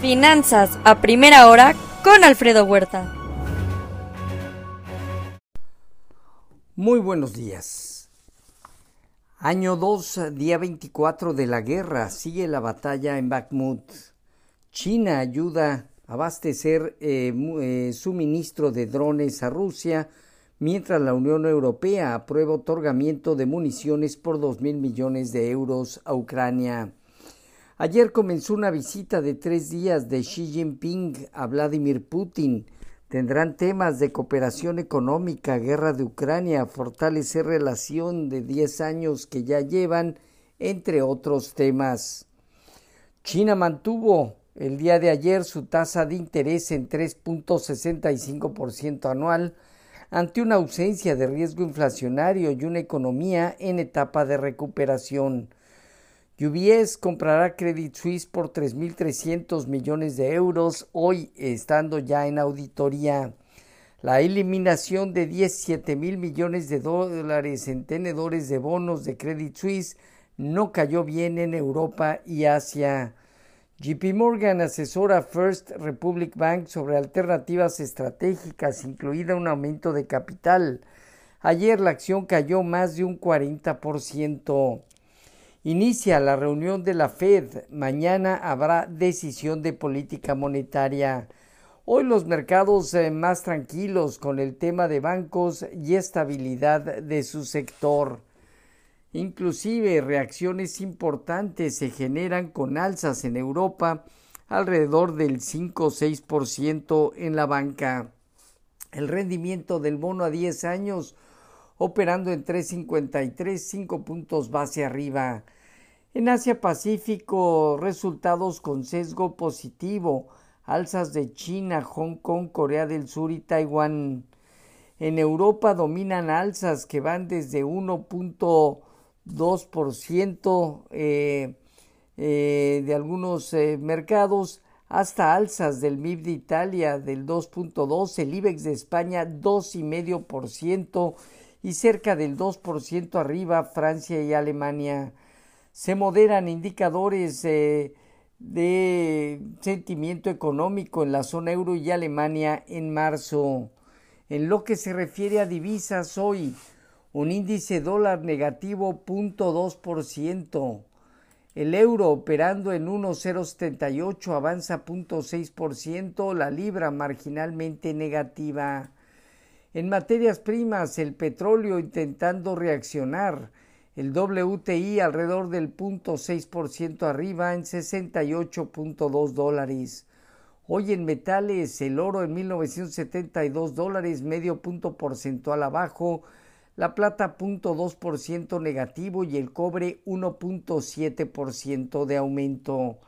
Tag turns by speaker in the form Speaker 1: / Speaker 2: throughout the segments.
Speaker 1: Finanzas a primera hora con Alfredo Huerta.
Speaker 2: Muy buenos días. Año 2, día 24 de la guerra. Sigue la batalla en Bakhmut. China ayuda a abastecer eh, eh, suministro de drones a Rusia, mientras la Unión Europea aprueba otorgamiento de municiones por dos mil millones de euros a Ucrania. Ayer comenzó una visita de tres días de Xi Jinping a Vladimir Putin. Tendrán temas de cooperación económica, guerra de Ucrania, fortalecer relación de diez años que ya llevan, entre otros temas. China mantuvo el día de ayer su tasa de interés en 3.65% anual ante una ausencia de riesgo inflacionario y una economía en etapa de recuperación. UBS comprará Credit Suisse por 3.300 millones de euros, hoy estando ya en auditoría. La eliminación de 17 mil millones de dólares en tenedores de bonos de Credit Suisse no cayó bien en Europa y Asia. JP Morgan asesora First Republic Bank sobre alternativas estratégicas, incluida un aumento de capital. Ayer la acción cayó más de un 40%. Inicia la reunión de la Fed. Mañana habrá decisión de política monetaria. Hoy los mercados eh, más tranquilos con el tema de bancos y estabilidad de su sector. Inclusive reacciones importantes se generan con alzas en Europa alrededor del 5 o 6% en la banca. El rendimiento del bono a 10 años operando en 3.53, 5 puntos base arriba. En Asia Pacífico, resultados con sesgo positivo, alzas de China, Hong Kong, Corea del Sur y Taiwán. En Europa dominan alzas que van desde 1.2% eh, eh, de algunos eh, mercados hasta alzas del MIB de Italia del 2.2, el IBEX de España 2,5% y cerca del 2% arriba Francia y Alemania se moderan indicadores de sentimiento económico en la zona euro y Alemania en marzo. En lo que se refiere a divisas hoy, un índice dólar negativo 0.2%. El euro operando en 1.078 avanza 0.6%, la libra marginalmente negativa. En materias primas, el petróleo intentando reaccionar el WTI alrededor del 0.6% arriba en 68.2 dólares. Hoy en metales, el oro en 1972 dólares, medio punto porcentual abajo, la plata 0.2% negativo y el cobre 1.7% de aumento.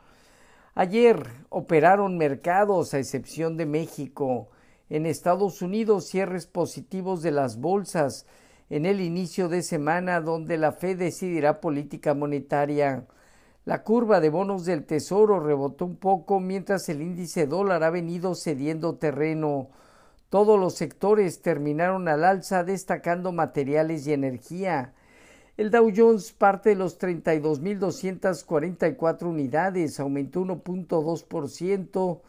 Speaker 2: Ayer operaron mercados a excepción de México. En Estados Unidos cierres positivos de las bolsas en el inicio de semana donde la Fed decidirá política monetaria. La curva de bonos del Tesoro rebotó un poco mientras el índice dólar ha venido cediendo terreno. Todos los sectores terminaron al alza destacando materiales y energía. El Dow Jones parte de los 32.244 unidades, aumentó 1.2%,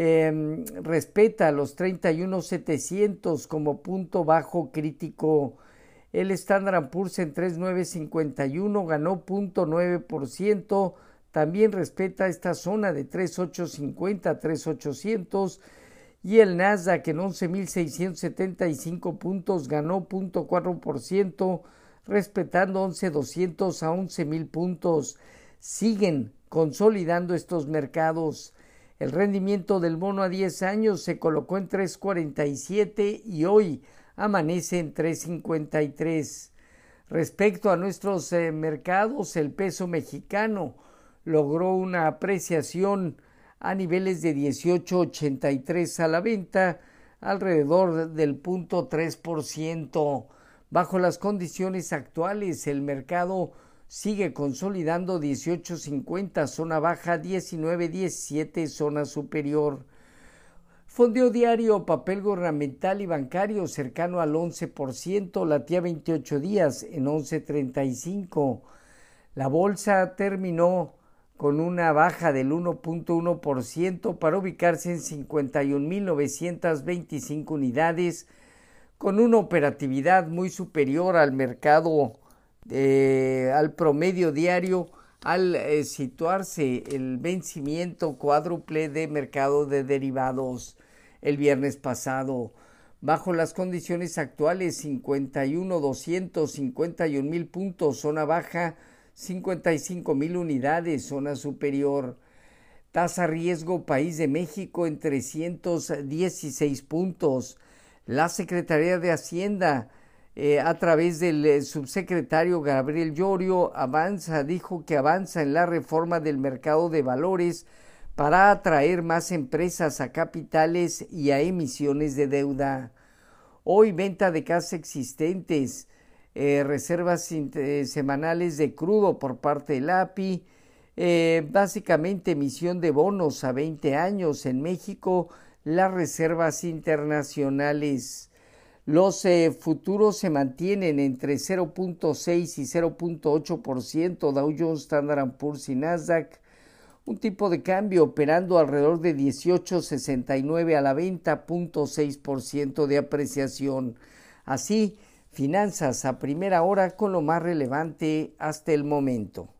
Speaker 2: eh, respeta los 31.700 como punto bajo crítico. El Standard Poor's en 3.951 ganó 0.9%, también respeta esta zona de 3.850 3.800 y el Nasdaq en 11.675 puntos ganó 0.4%, respetando 11.200 a 11.000 puntos. Siguen consolidando estos mercados. El rendimiento del bono a 10 años se colocó en 3.47 y hoy amanece en 3.53. Respecto a nuestros eh, mercados, el peso mexicano logró una apreciación a niveles de 18.83 a la venta, alrededor del punto 3%. Bajo las condiciones actuales, el mercado sigue consolidando 18.50, zona baja 19.17, zona superior. Fondeo diario, papel gubernamental y bancario cercano al 11%, latía 28 días en 11.35. La bolsa terminó con una baja del 1.1% para ubicarse en 51.925 unidades, con una operatividad muy superior al mercado, eh, al promedio diario, al eh, situarse el vencimiento cuádruple de mercado de derivados el viernes pasado. Bajo las condiciones actuales, 51 251 mil puntos, zona baja, 55 mil unidades, zona superior. Tasa riesgo País de México en 316 puntos. La Secretaría de Hacienda, eh, a través del eh, subsecretario Gabriel Llorio, avanza, dijo que avanza en la reforma del mercado de valores para atraer más empresas a capitales y a emisiones de deuda. Hoy venta de casas existentes, eh, reservas semanales de crudo por parte del API, básicamente emisión de bonos a 20 años en México, las reservas internacionales. Los futuros se mantienen entre 0.6 y 0.8%, Dow Jones, Standard Poor's y Nasdaq un tipo de cambio operando alrededor de 18.69 a la venta, 0.6% de apreciación. Así, finanzas a primera hora con lo más relevante hasta el momento.